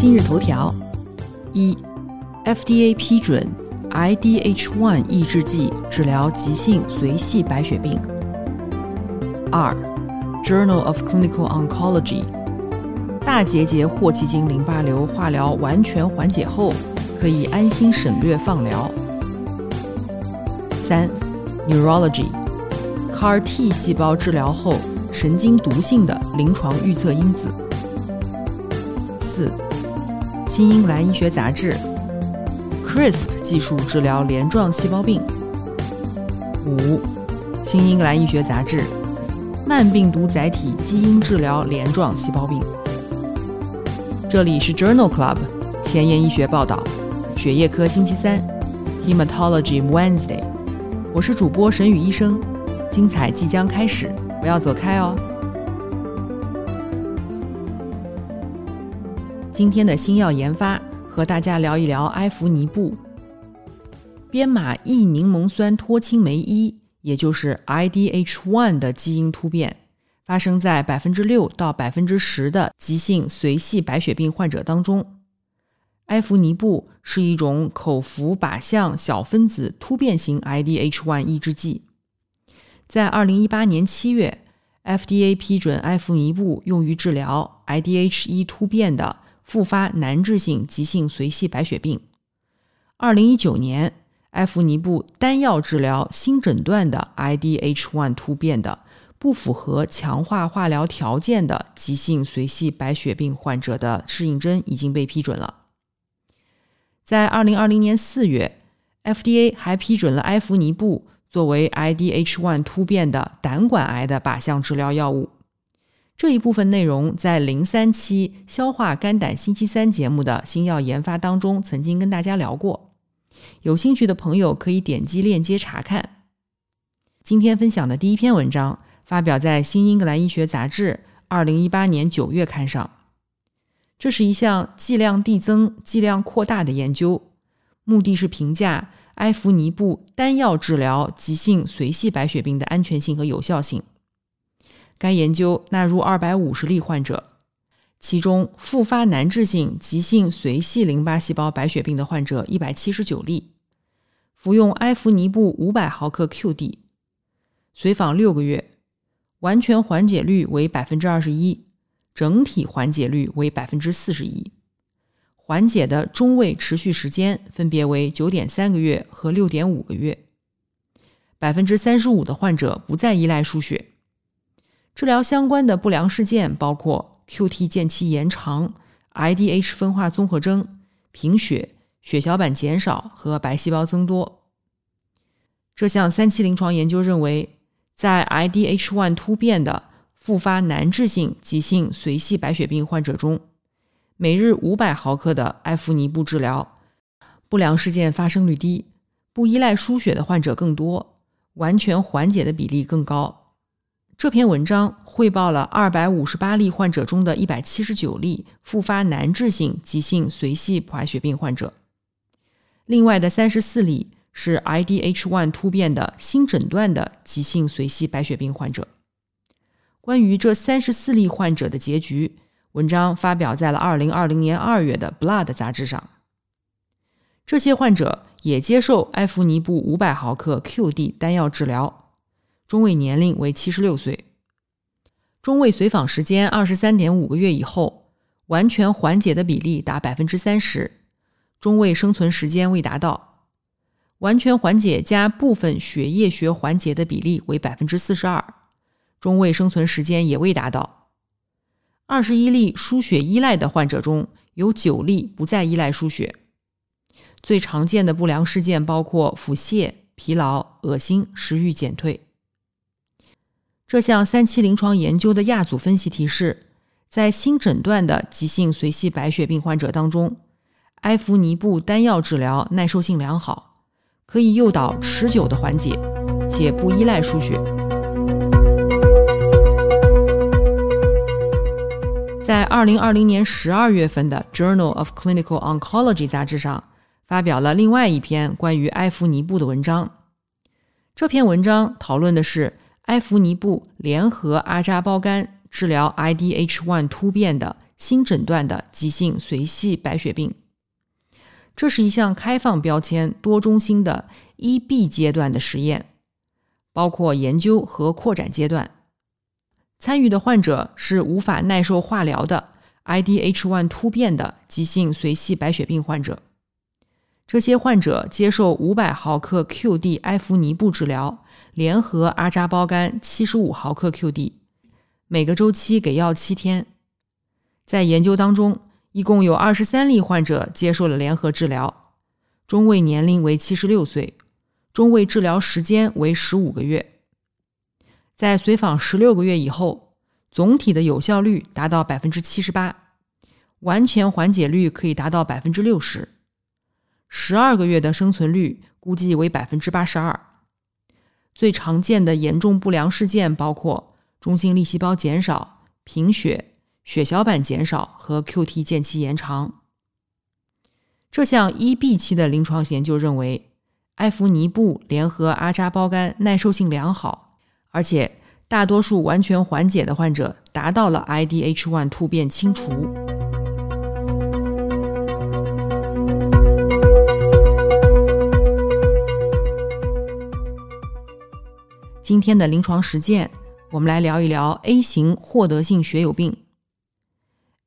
今日头条：一，FDA 批准 IDH1 抑制剂治疗急性髓系白血病。二，Journal of Clinical Oncology，大结节霍奇金淋巴瘤化疗完全缓解后，可以安心省略放疗。三，Neurology，CAR T 细胞治疗后神经毒性的临床预测因子。四，《新英格兰医学杂志》，CRISP 技术治疗镰状细胞病。五，《新英格兰医学杂志》，慢病毒载体基因治疗镰状细胞病。这里是 Journal Club 前沿医学报道，血液科星期三，Hematology Wednesday。我是主播沈宇医生，精彩即将开始，不要走开哦。今天的新药研发，和大家聊一聊埃弗尼布编码异柠檬酸脱氢酶一，也就是 IDH1 的基因突变，发生在百分之六到百分之十的急性髓系白血病患者当中。埃弗尼布是一种口服靶向小分子突变型 IDH1 抑制剂，在二零一八年七月，FDA 批准埃弗尼布用于治疗 IDH1 突变的复发难治性急性髓系白血病。二零一九年，埃弗尼布单药治疗新诊断的 IDH1 突变的不符合强化化疗条件的急性髓系白血病患者的适应症已经被批准了。在二零二零年四月，FDA 还批准了埃弗尼布作为 IDH1 突变的胆管癌的靶向治疗药物。这一部分内容在零三期《消化肝胆星期三》节目的新药研发当中曾经跟大家聊过，有兴趣的朋友可以点击链接查看。今天分享的第一篇文章发表在《新英格兰医学杂志》二零一八年九月刊上。这是一项剂量递增、剂量扩大的研究，目的是评价埃弗尼布单药治疗急性髓系白血病的安全性和有效性。该研究纳入二百五十例患者，其中复发难治性急性髓系淋巴细胞白血病的患者一百七十九例，服用埃弗尼布五百毫克 QD，随访六个月，完全缓解率为百分之二十一。整体缓解率为百分之四十一，缓解的中位持续时间分别为九点三个月和六点五个月。百分之三十五的患者不再依赖输血。治疗相关的不良事件包括 QT 间期延长、IDH 分化综合征、贫血、血小板减少和白细胞增多。这项三期临床研究认为，在 IDH1 突变的复发难治性急性髓系白血病患者中，每日五百毫克的埃弗尼布治疗，不良事件发生率低，不依赖输血的患者更多，完全缓解的比例更高。这篇文章汇报了二百五十八例患者中的一百七十九例复发难治性急性髓系白血病患者，另外的三十四例是 IDH1 突变的新诊断的急性髓系白血病患者。关于这三十四例患者的结局，文章发表在了二零二零年二月的《Blood》杂志上。这些患者也接受埃弗尼布五百毫克 QD 单药治疗，中位年龄为七十六岁，中位随访时间二十三点五个月以后，完全缓解的比例达百分之三十，中位生存时间未达到，完全缓解加部分血液学缓解的比例为百分之四十二。中位生存时间也未达到。二十一例输血依赖的患者中有九例不再依赖输血。最常见的不良事件包括腹泻、疲劳、恶心、食欲减退。这项三期临床研究的亚组分析提示，在新诊断的急性髓系白血病患者当中，埃弗尼布单药治疗耐受性良好，可以诱导持久的缓解，且不依赖输血。在二零二零年十二月份的《Journal of Clinical Oncology》杂志上，发表了另外一篇关于埃弗尼布的文章。这篇文章讨论的是埃弗尼布联合阿扎胞苷治疗 IDH1 突变的新诊断的急性髓系白血病。这是一项开放标签、多中心的 1B 阶段的实验，包括研究和扩展阶段。参与的患者是无法耐受化疗的 IDH1 突变的急性髓系白血病患者。这些患者接受500毫克 QD 埃弗尼布治疗，联合阿扎胞苷75毫克 QD，每个周期给药七天。在研究当中，一共有23例患者接受了联合治疗，中位年龄为76岁，中位治疗时间为15个月。在随访十六个月以后，总体的有效率达到百分之七十八，完全缓解率可以达到百分之六十，十二个月的生存率估计为百分之八十二。最常见的严重不良事件包括中性粒细胞减少、贫血、血小板减少和 QT 间期延长。这项一 B 期的临床研究认为，埃弗尼布联合阿扎胞苷耐受性良好。而且，大多数完全缓解的患者达到了 IDH1 突变清除。今天的临床实践，我们来聊一聊 A 型获得性血友病。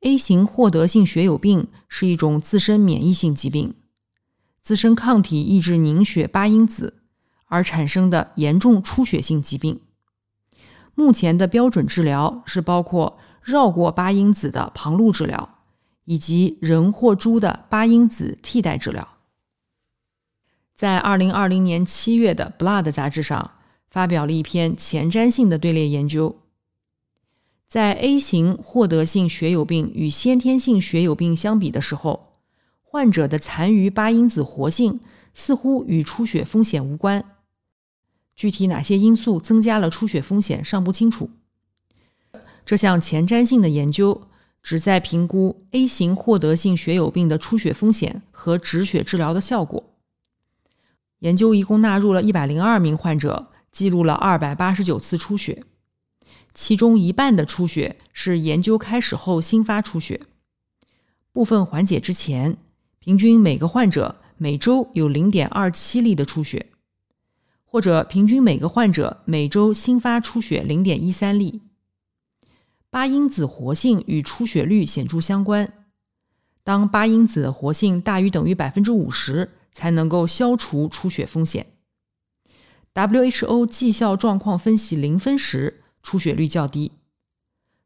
A 型获得性血友病是一种自身免疫性疾病，自身抗体抑制凝血八因子而产生的严重出血性疾病。目前的标准治疗是包括绕过八因子的旁路治疗，以及人或猪的八因子替代治疗。在二零二零年七月的《Blood》杂志上发表了一篇前瞻性的队列研究，在 A 型获得性血友病与先天性血友病相比的时候，患者的残余八因子活性似乎与出血风险无关。具体哪些因素增加了出血风险尚不清楚。这项前瞻性的研究旨在评估 A 型获得性血友病的出血风险和止血治疗的效果。研究一共纳入了一百零二名患者，记录了二百八十九次出血，其中一半的出血是研究开始后新发出血，部分缓解之前，平均每个患者每周有零点二七例的出血。或者平均每个患者每周新发出血零点一三例。八因子活性与出血率显著相关。当八因子活性大于等于百分之五十，才能够消除出血风险。WHO 绩效状况分析零分时，出血率较低。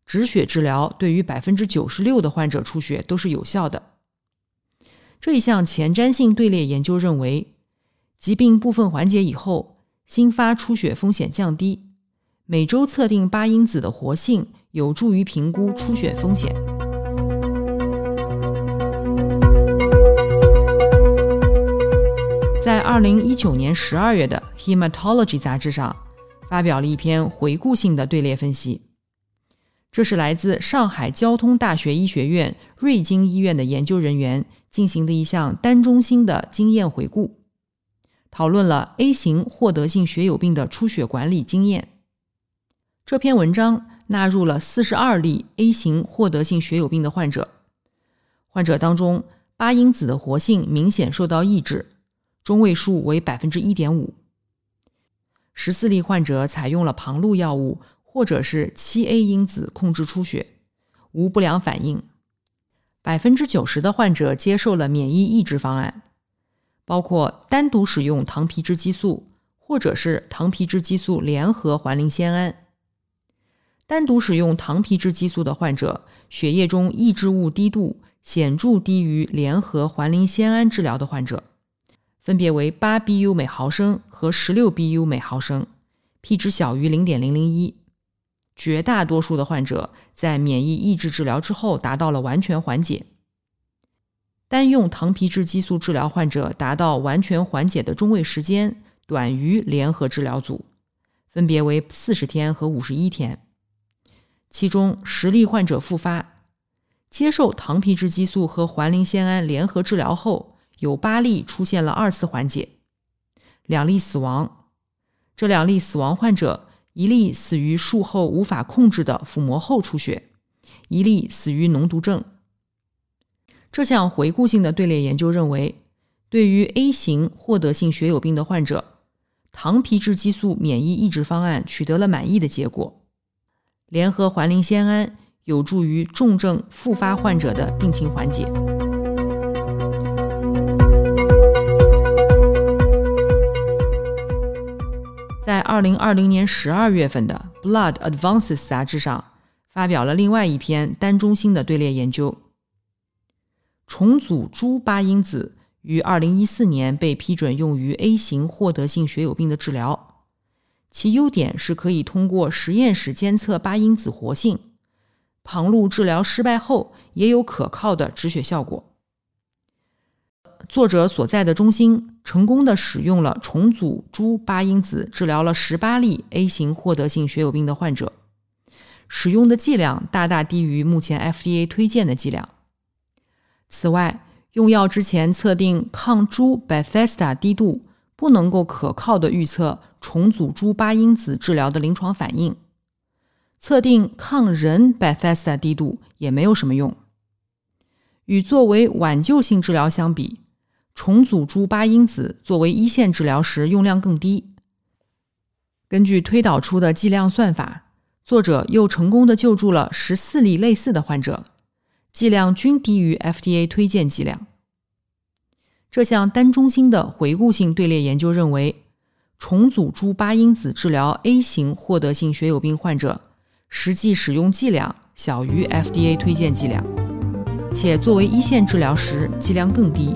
止血治疗对于百分之九十六的患者出血都是有效的。这一项前瞻性队列研究认为，疾病部分缓解以后。新发出血风险降低，每周测定八因子的活性有助于评估出血风险。在二零一九年十二月的《Hematology》杂志上，发表了一篇回顾性的队列分析。这是来自上海交通大学医学院瑞金医院的研究人员进行的一项单中心的经验回顾。讨论了 A 型获得性血友病的出血管理经验。这篇文章纳入了四十二例 A 型获得性血友病的患者，患者当中八因子的活性明显受到抑制，中位数为百分之一点五。十四例患者采用了旁路药物或者是七 A 因子控制出血，无不良反应。百分之九十的患者接受了免疫抑制方案。包括单独使用糖皮质激素，或者是糖皮质激素联合环磷酰胺。单独使用糖皮质激素的患者，血液中抑制物低度显著低于联合环磷酰胺治疗的患者，分别为八 BU 每毫升和十六 BU 每毫升，p 值小于零点零零一。绝大多数的患者在免疫抑制治疗之后达到了完全缓解。单用糖皮质激素治疗患者达到完全缓解的中位时间短于联合治疗组，分别为四十天和五十一天。其中十例患者复发，接受糖皮质激素和环磷酰胺联合治疗后，有八例出现了二次缓解，两例死亡。这两例死亡患者，一例死于术后无法控制的腹膜后出血，一例死于脓毒症。这项回顾性的队列研究认为，对于 A 型获得性血友病的患者，糖皮质激素免疫抑制方案取得了满意的结果。联合环磷酰胺有助于重症复发患者的病情缓解。在二零二零年十二月份的《Blood Advances》杂志上，发表了另外一篇单中心的队列研究。重组猪八因子于二零一四年被批准用于 A 型获得性血友病的治疗，其优点是可以通过实验室监测八因子活性，旁路治疗失败后也有可靠的止血效果。作者所在的中心成功的使用了重组猪八因子治疗了十八例 A 型获得性血友病的患者，使用的剂量大大低于目前 FDA 推荐的剂量。此外，用药之前测定抗猪 Bethesda 低度，不能够可靠的预测重组猪八因子治疗的临床反应；测定抗人 Bethesda 低度也没有什么用。与作为挽救性治疗相比，重组猪八因子作为一线治疗时用量更低。根据推导出的剂量算法，作者又成功的救助了十四例类似的患者。剂量均低于 FDA 推荐剂量。这项单中心的回顾性队列研究认为，重组猪八因子治疗 A 型获得性血友病患者，实际使用剂量小于 FDA 推荐剂量，且作为一线治疗时剂量更低。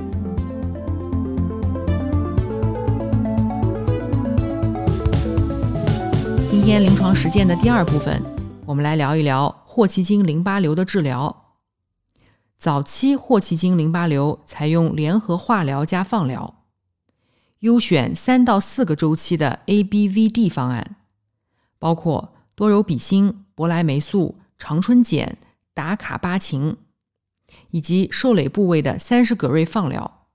今天临床实践的第二部分，我们来聊一聊霍奇金淋巴瘤的治疗。早期霍奇金淋巴瘤采用联合化疗加放疗，优选三到四个周期的 ABVD 方案，包括多柔比星、博莱霉素、长春碱、达卡巴嗪，以及受累部位的三十葛瑞放疗。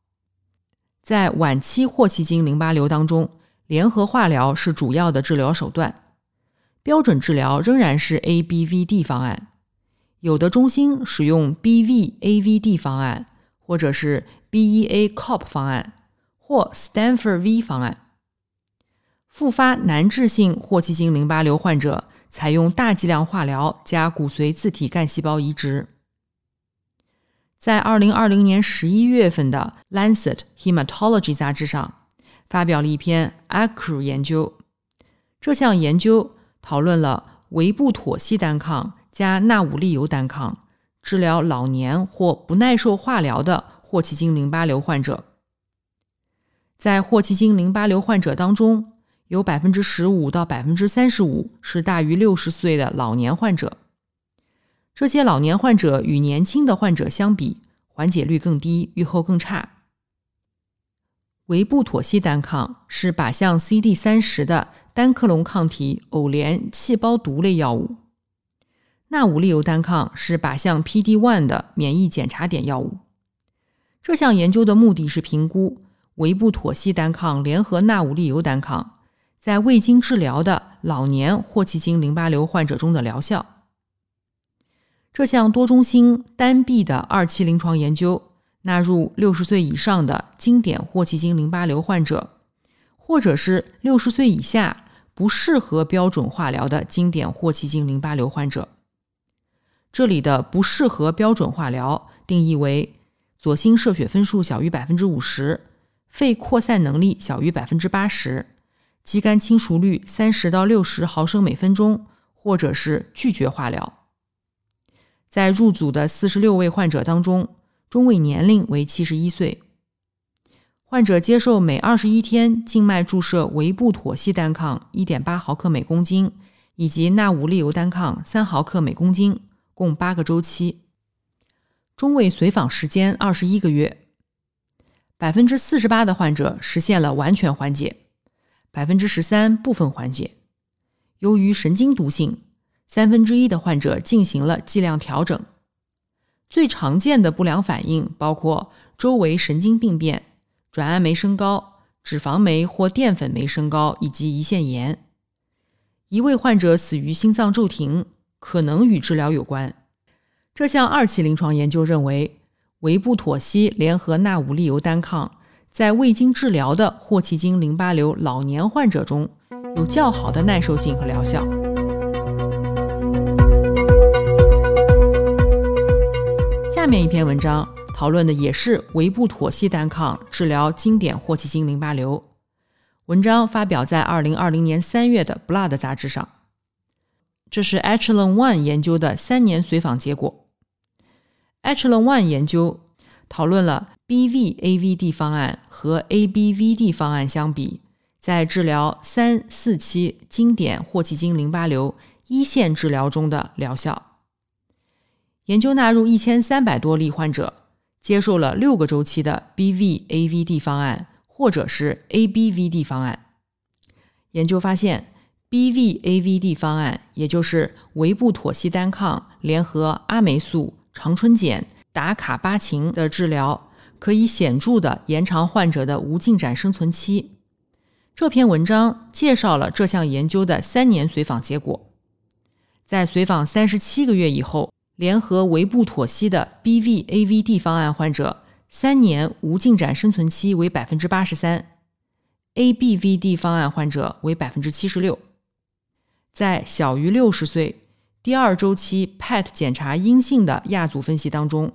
在晚期霍奇金淋巴瘤当中，联合化疗是主要的治疗手段，标准治疗仍然是 ABVD 方案。有的中心使用 BVAVD 方案，或者是 BEACOP 方案，或 Stanford V 方案。复发难治性霍奇金淋巴瘤患者采用大剂量化疗加骨髓自体干细胞移植。在二零二零年十一月份的《Lancet Hematology》杂志上，发表了一篇 ACRU 研究。这项研究讨论了维布妥昔单抗。加纳武利尤单抗治疗老年或不耐受化疗的霍奇金淋巴瘤患者，在霍奇金淋巴瘤患者当中，有百分之十五到百分之三十五是大于六十岁的老年患者。这些老年患者与年轻的患者相比，缓解率更低，预后更差。维布妥昔单抗是靶向 CD 三十的单克隆抗体偶联细胞毒类药物。纳武利尤单抗是靶向 PD-1 的免疫检查点药物。这项研究的目的是评估维布妥昔单抗联合纳武利尤单抗在未经治疗的老年霍奇金淋巴瘤患者中的疗效。这项多中心单臂的二期临床研究纳入六十岁以上的经典霍奇金淋巴瘤患者，或者是六十岁以下不适合标准化疗的经典霍奇金淋巴瘤患者。这里的不适合标准化疗定义为左心射血分数小于百分之五十，肺扩散能力小于百分之八十，肌酐清除率三十到六十毫升每分钟，或者是拒绝化疗。在入组的四十六位患者当中，中位年龄为七十一岁。患者接受每二十一天静脉注射维布妥昔单抗一点八毫克每公斤，以及纳武利尤单抗三毫克每公斤，共八个周期。中位随访时间二十一个月。百分之四十八的患者实现了完全缓解，百分之十三部分缓解。由于神经毒性，三分之一的患者进行了剂量调整。最常见的不良反应包括周围神经病变。转氨酶升高、脂肪酶或淀粉酶升高以及胰腺炎。一位患者死于心脏骤停，可能与治疗有关。这项二期临床研究认为，维布妥昔联合纳武利尤单抗在未经治疗的霍奇金淋巴瘤老年患者中有较好的耐受性和疗效。下面一篇文章。讨论的也是维布妥昔单抗治疗经典霍奇金淋巴瘤。文章发表在二零二零年三月的《Blood》杂志上。这是 Echelon One 研究的三年随访结果。Echelon One 研究讨论了 BVAVD 方案和 ABVD 方案相比，在治疗三四期经典霍奇金淋巴瘤一线治疗中的疗效。研究纳入一千三百多例患者。接受了六个周期的 BVAVD 方案，或者是 ABVD 方案。研究发现，BVAVD 方案，也就是维布妥昔单抗联合阿霉素、长春碱、达卡巴嗪的治疗，可以显著的延长患者的无进展生存期。这篇文章介绍了这项研究的三年随访结果，在随访三十七个月以后。联合维布妥昔的 BVAVD 方案患者，三年无进展生存期为百分之八十三；ABVD 方案患者为百分之七十六。在小于六十岁、第二周期 PET 检查阴性的亚组分析当中，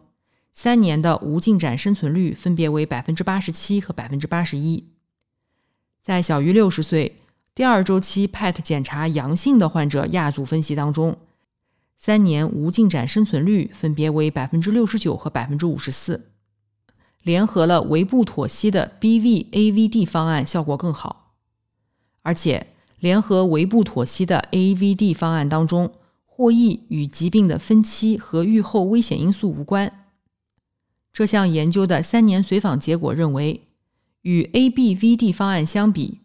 三年的无进展生存率分别为百分之八十七和百分之八十一。在小于六十岁、第二周期 PET 检查阳性的患者亚组分析当中，三年无进展生存率分别为百分之六十九和百分之五十四，联合了维布妥昔的 BVAVD 方案效果更好，而且联合维布妥昔的 AVD 方案当中，获益与疾病的分期和预后危险因素无关。这项研究的三年随访结果认为，与 ABVD 方案相比，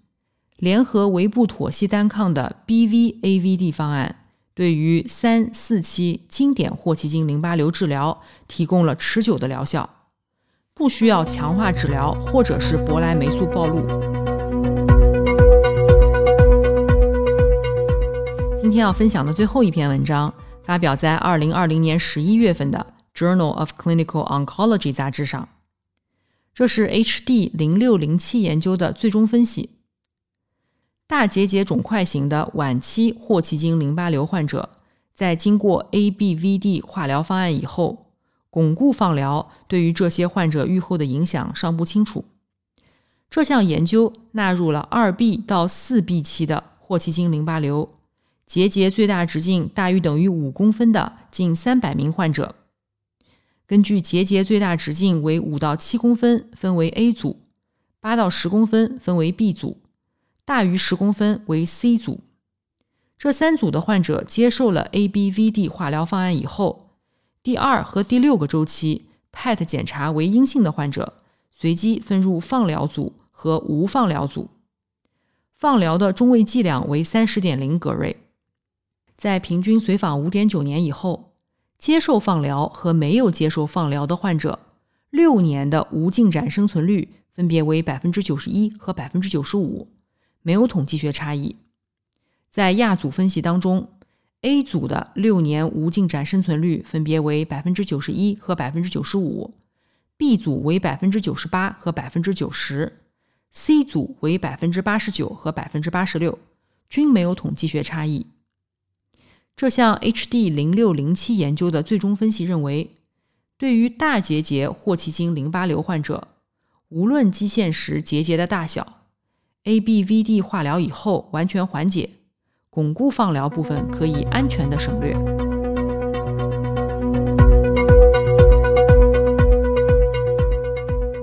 联合维布妥昔单抗的 BVAVD 方案。对于三四期经典霍奇金淋巴瘤治疗提供了持久的疗效，不需要强化治疗或者是博莱霉素暴露。今天要分享的最后一篇文章发表在二零二零年十一月份的《Journal of Clinical Oncology》杂志上，这是 HD 零六零七研究的最终分析。大结节肿块型的晚期霍奇金淋巴瘤患者，在经过 ABVD 化疗方案以后，巩固放疗对于这些患者预后的影响尚不清楚。这项研究纳入了二 B 到四 B 期的霍奇金淋巴瘤，结节最大直径大于等于五公分的近三百名患者，根据结节最大直径为五到七公分分为 A 组，八到十公分分为 B 组。大于十公分为 C 组，这三组的患者接受了 ABVD 化疗方案以后，第二和第六个周期 PET 检查为阴性的患者，随机分入放疗组和无放疗组。放疗的中位剂量为三十点零格瑞。在平均随访五点九年以后，接受放疗和没有接受放疗的患者，六年的无进展生存率分别为百分之九十一和百分之九十五。没有统计学差异。在亚组分析当中，A 组的六年无进展生存率分别为百分之九十一和百分之九十五，B 组为百分之九十八和百分之九十，C 组为百分之八十九和百分之八十六，均没有统计学差异。这项 HD 零六零七研究的最终分析认为，对于大结节霍奇金淋巴瘤患者，无论基线时结节的大小，ABVD 化疗以后完全缓解，巩固放疗部分可以安全的省略。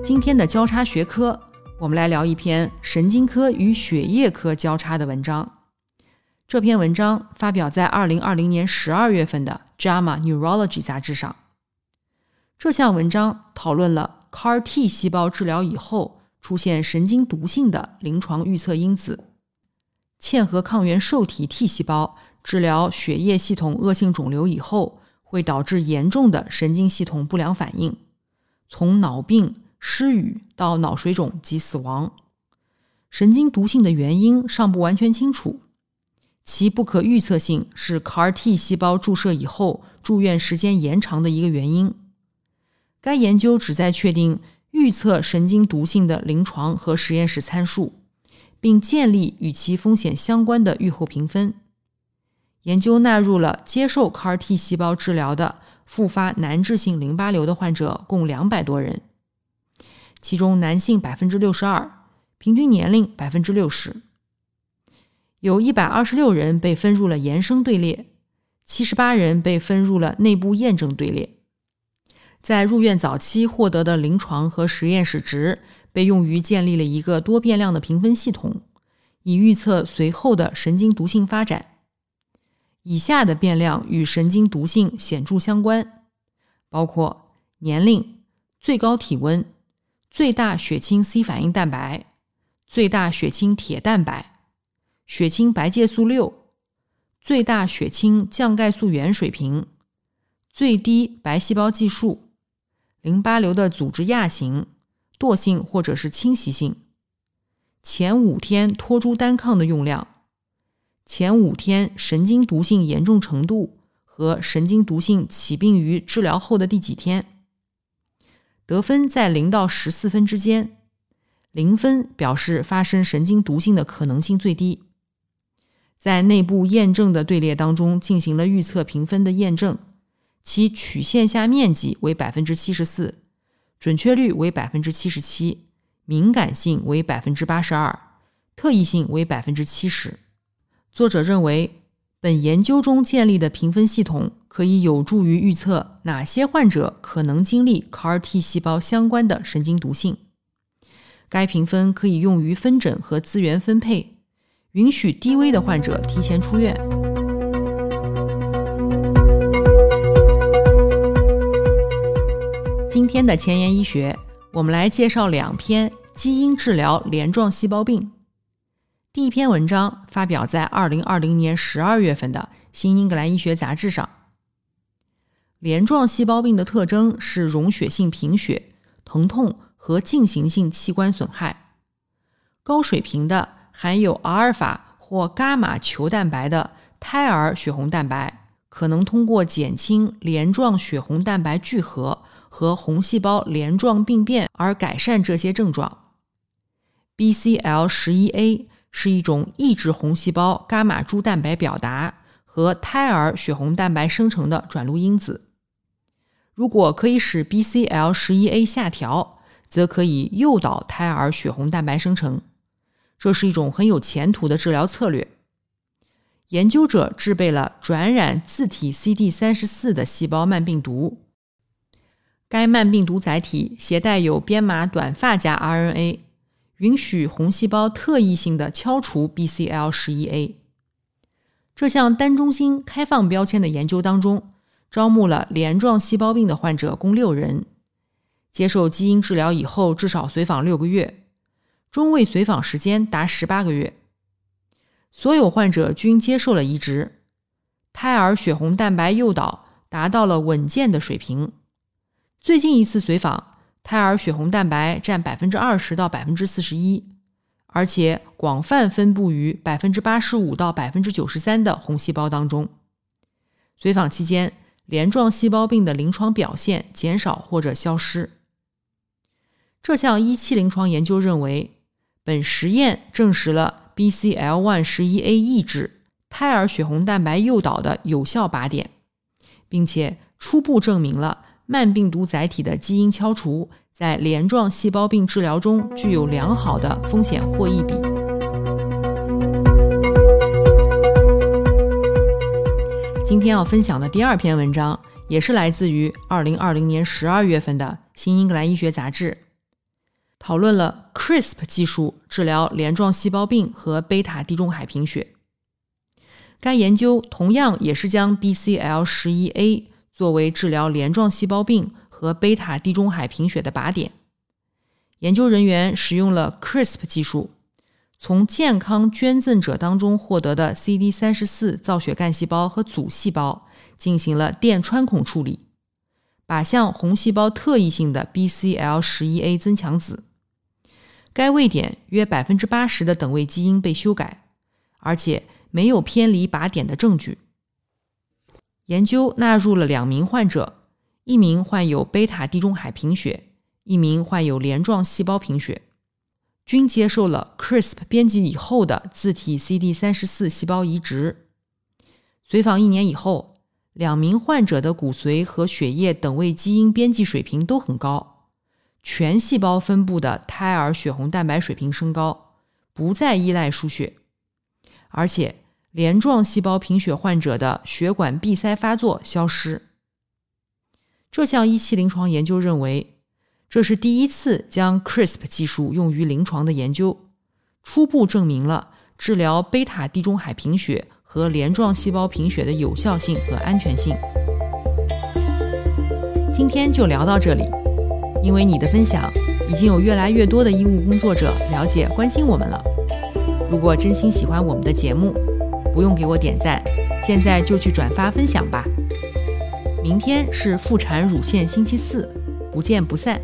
今天的交叉学科，我们来聊一篇神经科与血液科交叉的文章。这篇文章发表在二零二零年十二月份的《JAMA Neurology》杂志上。这项文章讨论了 CAR T 细胞治疗以后出现神经毒性的临床预测因子。嵌合抗原受体 T 细胞治疗血液系统恶性肿瘤以后，会导致严重的神经系统不良反应，从脑病。失语到脑水肿及死亡，神经毒性的原因尚不完全清楚，其不可预测性是 CAR T 细胞注射以后住院时间延长的一个原因。该研究旨在确定预测神经毒性的临床和实验室参数，并建立与其风险相关的预后评分。研究纳入了接受 CAR T 细胞治疗的复发难治性淋巴瘤的患者共两百多人。其中男性百分之六十二，平均年龄百分之六十，有一百二十六人被分入了延伸队列，七十八人被分入了内部验证队列。在入院早期获得的临床和实验室值被用于建立了一个多变量的评分系统，以预测随后的神经毒性发展。以下的变量与神经毒性显著相关，包括年龄、最高体温。最大血清 C 反应蛋白、最大血清铁蛋白、血清白介素六、最大血清降钙素原水平、最低白细胞计数、淋巴瘤的组织亚型、惰性或者是侵袭性、前五天托珠单抗的用量、前五天神经毒性严重程度和神经毒性起病于治疗后的第几天。得分在零到十四分之间，零分表示发生神经毒性的可能性最低。在内部验证的队列当中进行了预测评分的验证，其曲线下面积为百分之七十四，准确率为百分之七十七，敏感性为百分之八十二，特异性为百分之七十。作者认为。本研究中建立的评分系统可以有助于预测哪些患者可能经历 CAR T 细胞相关的神经毒性。该评分可以用于分诊和资源分配，允许低危的患者提前出院。今天的前沿医学，我们来介绍两篇基因治疗镰状细胞病。第一篇文章发表在二零二零年十二月份的《新英格兰医学杂志》上。镰状细胞病的特征是溶血性贫血、疼痛和进行性器官损害。高水平的含有阿尔法或伽马球蛋白的胎儿血红蛋白，可能通过减轻镰状血红蛋白聚合和红细胞镰状病变而改善这些症状。BCL 十一 A。是一种抑制红细胞伽马珠蛋白表达和胎儿血红蛋白生成的转录因子。如果可以使 BCL 十一 A 下调，则可以诱导胎儿血红蛋白生成。这是一种很有前途的治疗策略。研究者制备了转染自体 CD 三十四的细胞慢病毒，该慢病毒载体携带有编码短发夹 RNA。允许红细胞特异性的敲除 BCL 十一 A。这项单中心开放标签的研究当中，招募了镰状细胞病的患者共六人，接受基因治疗以后至少随访六个月，中位随访时间达十八个月。所有患者均接受了移植，胎儿血红蛋白诱导达到了稳健的水平。最近一次随访。胎儿血红蛋白占百分之二十到百分之四十一，而且广泛分布于百分之八十五到百分之九十三的红细胞当中。随访期间，镰状细胞病的临床表现减少或者消失。这项一期临床研究认为，本实验证实了 BCL1 十一 A 抑制胎儿血红蛋白诱导的有效靶点，并且初步证明了慢病毒载体的基因敲除在镰状细胞病治疗中具有良好的风险获益比。今天要分享的第二篇文章，也是来自于二零二零年十二月份的《新英格兰医学杂志》，讨论了 CRISP 技术治疗镰状细胞病和贝塔地中海贫血。该研究同样也是将 BCL 十一 A 作为治疗镰状细胞病和贝塔地中海贫血的靶点。研究人员使用了 CRISP 技术。从健康捐赠者当中获得的 CD 三十四造血干细胞和组细胞进行了电穿孔处理，靶向红细胞特异性的 BCL 十一 A 增强子。该位点约百分之八十的等位基因被修改，而且没有偏离靶点的证据。研究纳入了两名患者，一名患有贝塔地中海贫血，一名患有镰状细胞贫血。均接受了 CRISP 编辑以后的自体 CD 三十四细胞移植。随访一年以后，两名患者的骨髓和血液等位基因编辑水平都很高，全细胞分布的胎儿血红蛋白水平升高，不再依赖输血，而且镰状细胞贫血患者的血管闭塞发作消失。这项一期临床研究认为。这是第一次将 CRISP 技术用于临床的研究，初步证明了治疗贝塔地中海贫血和镰状细胞贫血的有效性和安全性。今天就聊到这里，因为你的分享，已经有越来越多的医务工作者了解关心我们了。如果真心喜欢我们的节目，不用给我点赞，现在就去转发分享吧。明天是妇产乳腺星期四，不见不散。